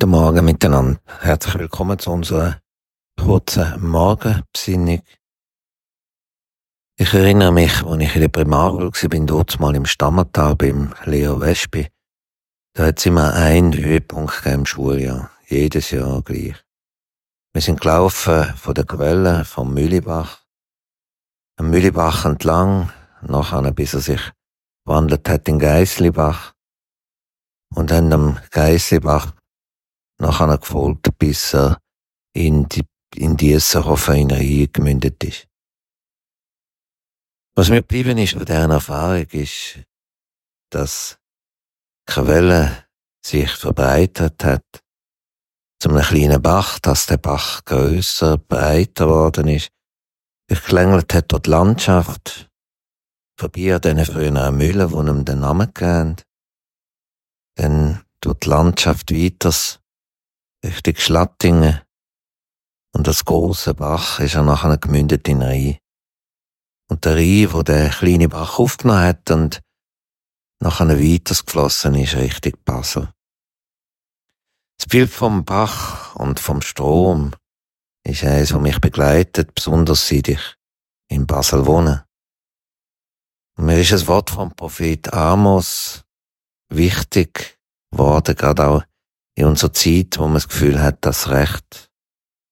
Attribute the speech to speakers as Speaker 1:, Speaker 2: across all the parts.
Speaker 1: Guten Morgen miteinander. Herzlich willkommen zu unserer kurzen Morgenbesinnung. Ich erinnere mich, als ich in der Primarschule war, dort mal im Stammertal beim Leo Wespi. Da hat es immer einen Höhepunkt im Schuljahr. Jedes Jahr gleich. Wir sind gelaufen von der Quelle vom Mühlibach. Am Mühlibach entlang, nachher bis er sich wandelt hat in Geislibach. Und dann am Geislibach nachher gefolgt, bis er in die, in diese Raffinerie gemündet ist. Was mir geblieben ist von dieser Erfahrung ist, dass Quelle sich verbreitet hat zu einem kleinen Bach, dass der Bach grösser, breiter geworden ist. Durchklängelt hat dort die Landschaft, vorbei an diesen früheren Mühlen, die ihm den Namen gegeben Dann durch die Landschaft weiters Richtung Schlattingen. Und das große Bach ist er nachher gemündet in Rhein. Und der Rhein, wo der kleine Bach aufgenommen hat und nachher weiters geflossen ist Richtung Basel. Das Bild vom Bach und vom Strom ist eines, was mich begleitet, besonders seit ich in Basel wohne. Und mir ist ein Wort vom Prophet Amos wichtig geworden, gerade auch in unserer Zeit, wo man das Gefühl hat, dass Recht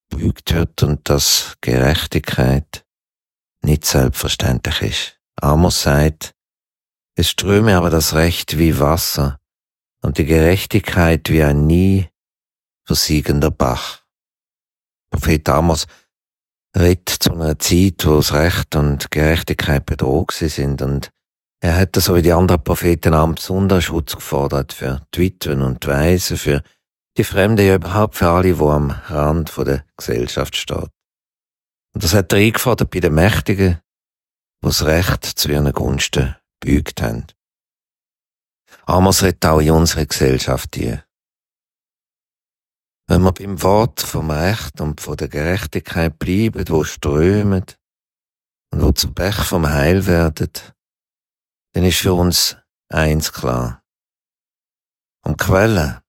Speaker 1: bügt wird und dass Gerechtigkeit nicht selbstverständlich ist. Amos sagt, es ströme aber das Recht wie Wasser und die Gerechtigkeit wie ein nie versiegender Bach. Prophet Amos redet zu einer Zeit, wo das Recht und Gerechtigkeit bedroht sind und er hat so wie die anderen Propheten am besonderen Schutz gefordert für die Witwen und die Weisen, für die Fremde ja überhaupt für alle, die am Rand der Gesellschaft steht. Und das hat er eingefordert bei den Mächtigen, die das Recht zu ihren Gunsten bügt haben. Amos redet auch in unsere Gesellschaft hier. Wenn wir beim Wort vom Recht und von der Gerechtigkeit bleiben, wo strömen und wo zu Bech vom Heil werden, dann ist für uns eins klar. Um Quellen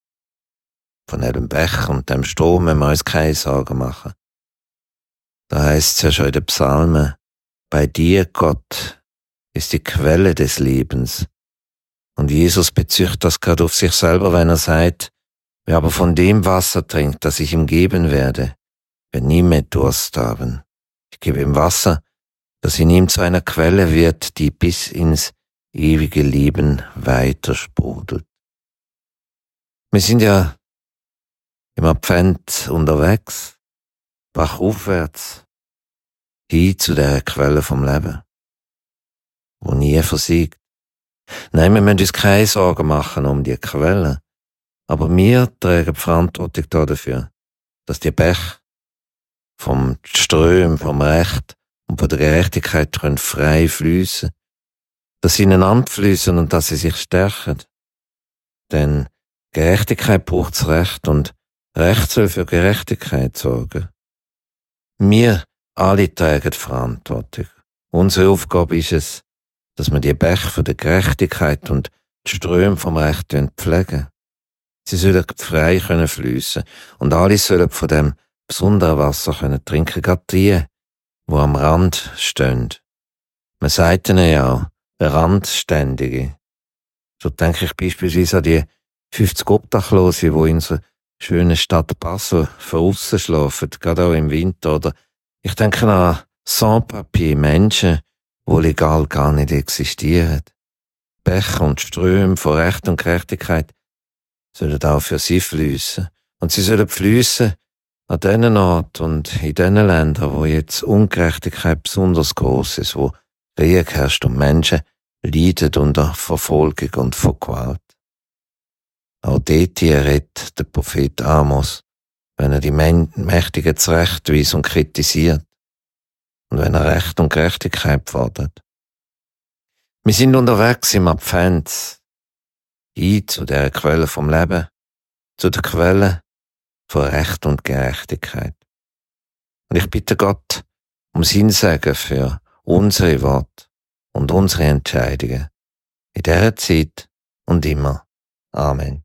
Speaker 1: von dem Bech und dem Strom müssen wir uns keine Sorgen machen. Da heißt es ja schon in den Psalmen, bei dir, Gott, ist die Quelle des Lebens. Und Jesus bezücht das gerade auf sich selber, wenn er sagt, wer aber von dem Wasser trinkt, das ich ihm geben werde, wird nie mehr Durst haben. Ich gebe ihm Wasser, das in ihm zu einer Quelle wird, die bis ins ewige Leben weiter sprudelt. Wir sind ja im Advent unterwegs, bachaufwärts, hin zu der Quelle vom Leben, wo nie versiegt. Nein, wir müssen uns keine Sorgen machen um die Quelle, aber wir tragen die Verantwortung dafür, dass die Bech vom Ström, vom Recht und von der Gerechtigkeit können frei fließen, dass sie ineinander fließen und dass sie sich stärken. Denn Gerechtigkeit braucht's Recht und Recht soll für Gerechtigkeit sorgen. Wir alle tragen Verantwortung. Unsere Aufgabe ist es, dass wir die Bech von der Gerechtigkeit und die Ströme vom Recht pflegen. Sie sollen frei können fließen und alle sollen von dem besonderen Wasser können trinken, gerade die, wo am Rand stehen. Man sagt ihnen ja Randständige. So denke ich beispielsweise an die 50 Obdachlose, wo in so schöne Stadt Basel veraussen schlafen, gerade auch im Winter. Oder ich denke an Sans-Papier, Menschen, wo legal gar nicht existieren. Bech und Ströme von Recht und Gerechtigkeit sollen auch für sie fließen. Und sie sollen fließen an diesen Ort und in diesen Ländern, wo jetzt Ungerechtigkeit besonders groß ist, wo Krieg herrscht und Menschen leiden unter Verfolgung und Vergewalt. Auch dort redet der Prophet Amos, wenn er die Mächtigen zurechtweist und kritisiert und wenn er Recht und Gerechtigkeit fordert. Wir sind unterwegs im Advent, hin zu der Quelle vom Leben, zu der Quelle von Recht und Gerechtigkeit. Und ich bitte Gott um sein Segen für unsere Worte und unsere Entscheidungen in dieser Zeit und immer. Amen.